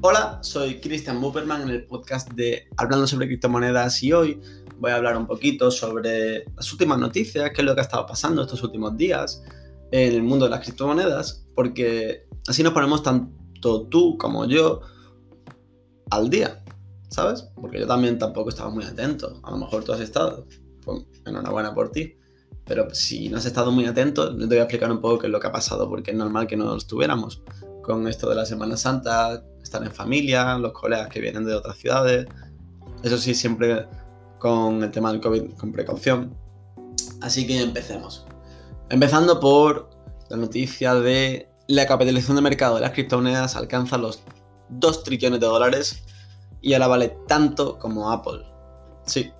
Hola, soy Christian Bupperman en el podcast de Hablando sobre criptomonedas y hoy voy a hablar un poquito sobre las últimas noticias, qué es lo que ha estado pasando estos últimos días en el mundo de las criptomonedas, porque así nos ponemos tanto tú como yo al día, ¿sabes? Porque yo también tampoco estaba muy atento, a lo mejor tú has estado, pues enhorabuena por ti. Pero si no has estado muy atento, te voy a explicar un poco qué es lo que ha pasado, porque es normal que no estuviéramos con esto de la Semana Santa, estar en familia, los colegas que vienen de otras ciudades. Eso sí, siempre con el tema del COVID con precaución. Así que empecemos. Empezando por la noticia de la capitalización de mercado de las criptomonedas alcanza los 2 trillones de dólares y ahora vale tanto como Apple. Sí,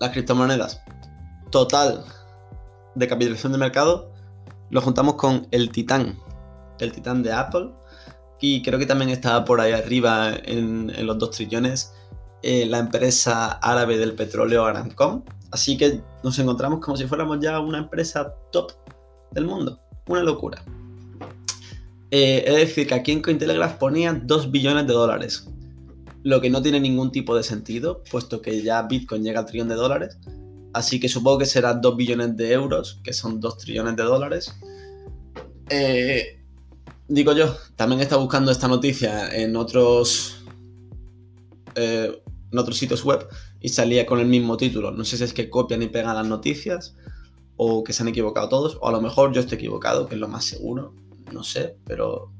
las criptomonedas total de capitalización de mercado lo juntamos con el Titán, el Titán de Apple, y creo que también estaba por ahí arriba en, los 2 trillones eh, la empresa árabe del petróleo Aramco. Así que nos encontramos como si fuéramos ya una empresa top del mundo. Una locura. Eh, es decir, que aquí en Cointelegraph ponía 2 billones de dólares. Lo que no tiene ningún tipo de sentido, puesto que ya Bitcoin llega al trillón de dólares. Así que supongo que será 2 billones de euros, que son 2 trillones de dólares. Eh, digo yo, también está buscando esta noticia en otros, eh, en otros sitios web y salía con el mismo título. No sé si es que copian y pegan las noticias o que se han equivocado todos, o a lo mejor yo estoy equivocado, que es lo más seguro, no sé, pero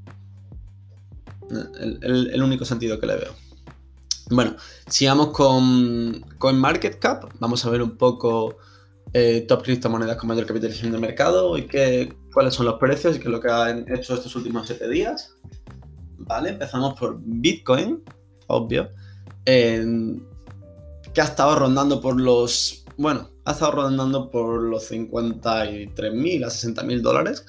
el único sentido que le veo. Bueno, sigamos con CoinMarketCap. Vamos a ver un poco eh, top criptomonedas con mayor capitalización de mercado y qué, cuáles son los precios y qué es lo que han hecho estos últimos 7 días. Vale, empezamos por Bitcoin, obvio, que ha estado rondando por los. Bueno, ha estado rondando por los 53.000 a 60.000 dólares,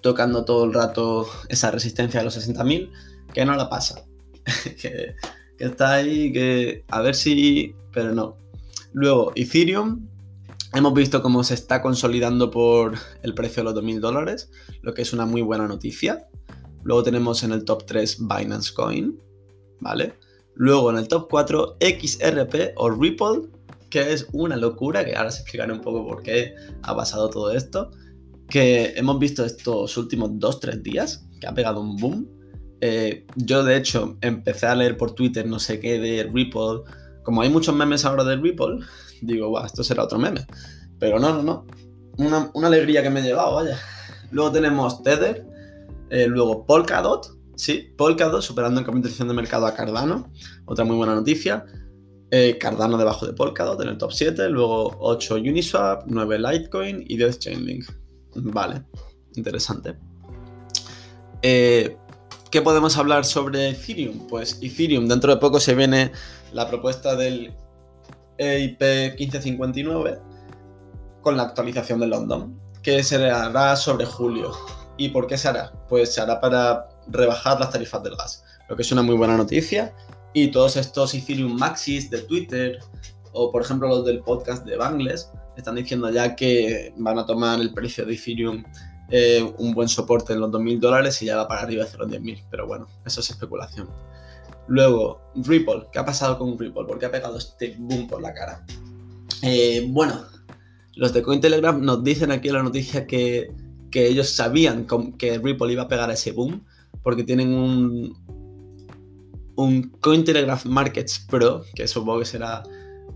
tocando todo el rato esa resistencia de los 60.000, que no la pasa. que que está ahí, que a ver si, pero no. Luego, Ethereum, hemos visto cómo se está consolidando por el precio de los 2.000 dólares, lo que es una muy buena noticia. Luego tenemos en el top 3 Binance Coin, ¿vale? Luego en el top 4 XRP o Ripple, que es una locura, que ahora se explicaré un poco por qué ha pasado todo esto. Que hemos visto estos últimos 2-3 días, que ha pegado un boom eh, yo, de hecho, empecé a leer por Twitter no sé qué de Ripple. Como hay muchos memes ahora de Ripple, digo, guau, esto será otro meme. Pero no, no, no. Una, alegría que me he llevado, vaya. Luego tenemos Tether. Eh, luego Polkadot. Sí, Polkadot superando en capitalización de mercado a Cardano. Otra muy buena noticia. Eh, Cardano debajo de Polkadot en el top 7. Luego 8 Uniswap, 9 Litecoin y 10 Chainlink. Vale, interesante. Eh, ¿Qué podemos hablar sobre Ethereum? Pues Ethereum, dentro de poco se viene la propuesta del EIP 1559 con la actualización de London, que se hará sobre julio. ¿Y por qué se hará? Pues se hará para rebajar las tarifas del gas, lo que es una muy buena noticia. Y todos estos Ethereum Maxis de Twitter, o por ejemplo los del podcast de Bangles, están diciendo ya que van a tomar el precio de Ethereum eh, un buen soporte en los 2.000 dólares y ya va para arriba hacia los 10.000. Pero bueno, eso es especulación. Luego, Ripple. ¿Qué ha pasado con Ripple? ¿Por qué ha pegado este boom por la cara? Eh, bueno, los de Cointelegraph nos dicen aquí en la noticia que, que ellos sabían que Ripple iba a pegar ese boom porque tienen un, un Cointelegraph Markets Pro, que supongo que será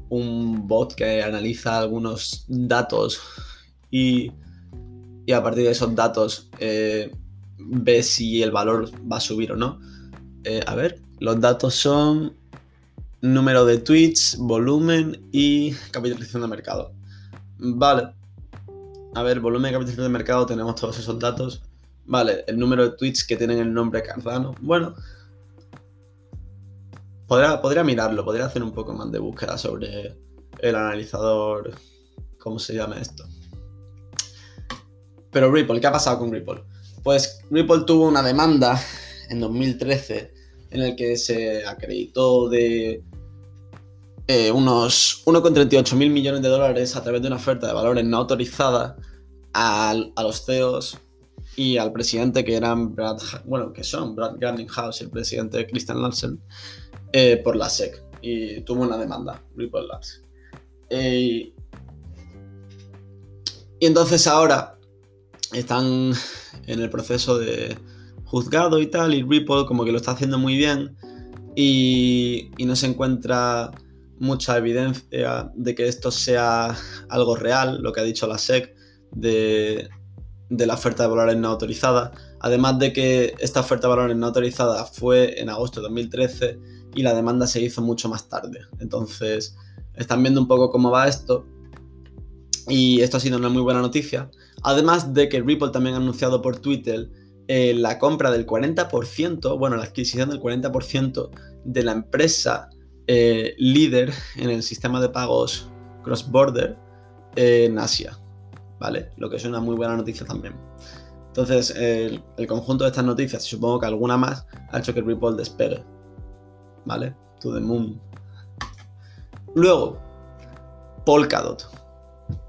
un bot que analiza algunos datos y y a partir de esos datos eh, ve si el valor va a subir o no. Eh, a ver, los datos son número de tweets, volumen y capitalización de mercado. Vale. A ver, volumen y capitalización de mercado, tenemos todos esos datos. Vale, el número de tweets que tienen el nombre Cardano. Bueno, podría, podría mirarlo, podría hacer un poco más de búsqueda sobre el analizador. ¿Cómo se llama esto? Pero Ripple, ¿qué ha pasado con Ripple? Pues Ripple tuvo una demanda en 2013 en el que se acreditó de eh, unos 1,38 mil millones de dólares a través de una oferta de valores no autorizada a, los CEOs y al presidente que eran Brad, bueno, que son Brad Garlinghouse y el presidente Christian Larsen eh, por la SEC y tuvo una demanda, Ripple Labs. Eh, y entonces ahora están en el proceso de juzgado y tal, y Ripple como que lo está haciendo muy bien y, no se encuentra mucha evidencia de que esto sea algo real, lo que ha dicho la SEC, de, de la oferta de valores no autorizada. Además de que esta oferta de valores no autorizada fue en agosto de 2013 y la demanda se hizo mucho más tarde. Entonces, están viendo un poco cómo va esto. Y esto ha sido una muy buena noticia. Además de que Ripple también ha anunciado por Twitter eh, la compra del 40%, bueno, la adquisición del 40% de la empresa eh, líder en el sistema de pagos cross-border en Asia. ¿vale? Lo que es una muy buena noticia también. Entonces, el, conjunto de estas noticias, y supongo que alguna más, ha hecho que Ripple despegue, ¿vale? To the moon. Luego, Polkadot.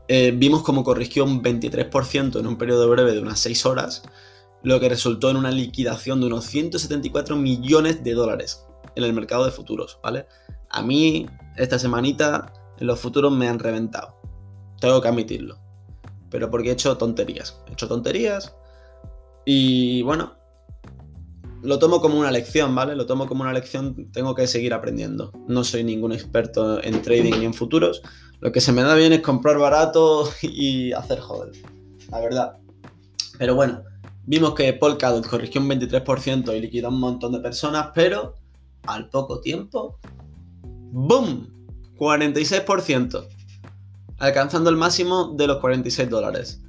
Eh, vimos como corrigió un 23% en un periodo breve de unas 6 horas, lo que resultó en una liquidación de unos 174 millones de dólares en el mercado de futuros, ¿vale? A mí, esta semanita, en los futuros me han reventado. Tengo que admitirlo pero porque he hecho tonterías. He hecho tonterías y bueno, lo tomo como una lección, ¿vale? Lo tomo como una lección, tengo que seguir aprendiendo. No soy ningún experto en trading ni en futuros. Lo que se me da bien es comprar barato y hacer joder, la verdad. Pero bueno, vimos que Polkadot corrigió un 23% y liquidó a un montón de personas, pero al poco tiempo, ¡boom! 46% alcanzando el máximo de los 46 dólares.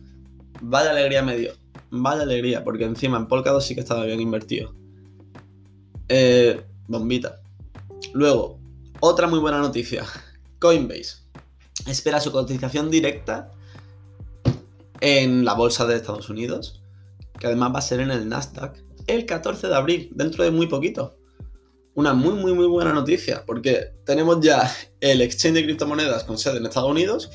Vaya alegría me dio. Vaya alegría, porque encima en Polkadot sí que estaba bien invertido. Eh, bombita. Luego, otra muy buena noticia. Coinbase espera su cotización directa en la bolsa de Estados Unidos, que además va a ser en el Nasdaq el 14 de abril, dentro de muy poquito. Una muy, muy, muy buena noticia, porque tenemos ya el exchange de criptomonedas con sede en Estados Unidos.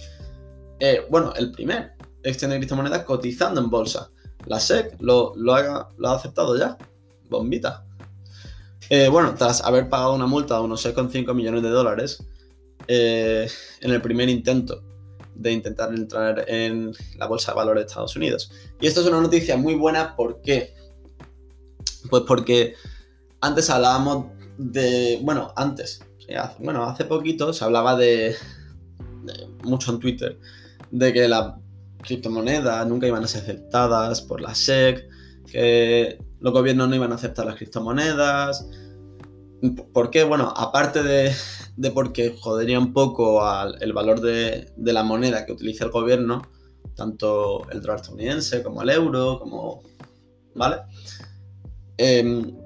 Eh, bueno, el primer exchange de criptomonedas cotizando en bolsa. La SEC lo, lo, ha, aceptado ya. Bombita. Eh, bueno, tras haber pagado una multa de unos 6,5 millones de dólares eh, en el primer intento de intentar entrar en la bolsa de valores de Estados Unidos. Y esto es una noticia muy buena, ¿por qué? Pues porque antes hablábamos de, bueno, antes, bueno, hace poquito se hablaba de, mucho en Twitter, de que las criptomonedas nunca iban a ser aceptadas por la SEC, que los gobiernos no iban a aceptar las criptomonedas. ¿Por qué? Bueno, aparte de, porque jodería un poco el valor de, la moneda que utiliza el gobierno, tanto el dólar estadounidense como el euro, como. ¿Vale? Em,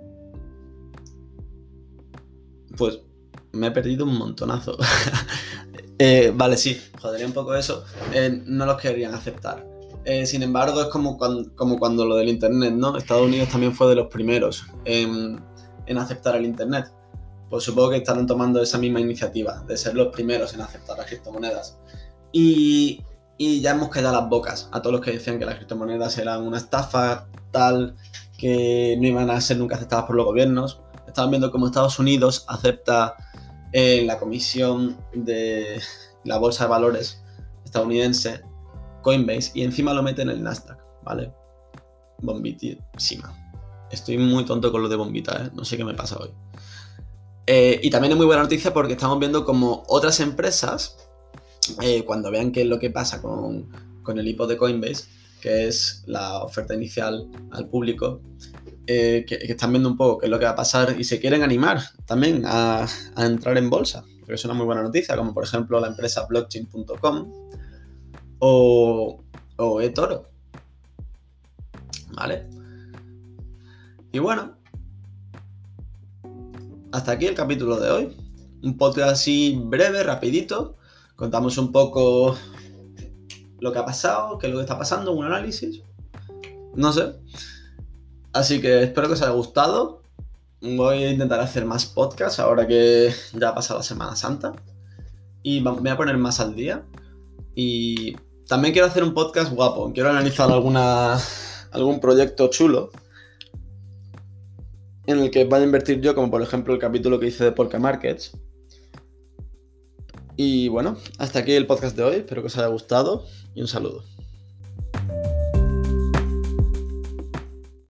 pues me he perdido un montonazo. Eh, vale, sí, jodería un poco eso. Eh, no los querían aceptar. Eh, sin embargo, es como cuando, como cuando lo del Internet, ¿no? Estados Unidos también fue de los primeros en, aceptar el Internet. Pues supongo que estarán tomando esa misma iniciativa, de ser los primeros en aceptar las criptomonedas. Y, ya hemos caído las bocas a todos los que decían que las criptomonedas eran una estafa tal, que no iban a ser nunca aceptadas por los gobiernos. Estaban viendo cómo Estados Unidos acepta en la comisión de la bolsa de valores estadounidense, Coinbase, y encima lo mete en el Nasdaq, ¿vale? Bombitísima. Estoy muy tonto con lo de bombita, ¿eh? No sé qué me pasa hoy. Eh, y también es muy buena noticia porque estamos viendo como otras empresas, eh, cuando vean qué es lo que pasa con, con el hipo de Coinbase, que es la oferta inicial al público, que, están viendo un poco qué es lo que va a pasar y se quieren animar también a, entrar en bolsa, que es una muy buena noticia, como por ejemplo la empresa blockchain.com o, o eToro. ¿Vale? Y bueno, hasta aquí el capítulo de hoy. Un podcast así breve, rapidito. Contamos un poco lo que ha pasado, qué es lo que está pasando, un análisis. No sé. Así que espero que os haya gustado. Voy a intentar hacer más podcasts ahora que ya ha pasado la Semana Santa. Y me voy a poner más al día. Y también quiero hacer un podcast guapo. Quiero analizar algunas, algún proyecto chulo en el que vaya a invertir yo, como por ejemplo el capítulo que hice de Polka Markets. Y bueno, hasta aquí el podcast de hoy, espero que os haya gustado y un saludo.